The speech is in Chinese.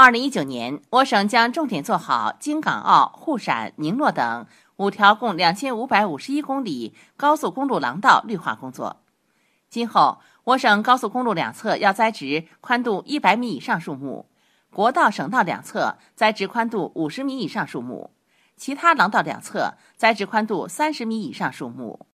二零一九年我省将重点做好京港澳沪陕宁洛等五条共两千五百五十一公里高速公路廊道绿化工作。今后我省高速公路两侧要栽植宽度一百米以上树木国道省道两侧栽植宽度五十米以上树木其他廊道两侧栽植宽度三十米以上树木。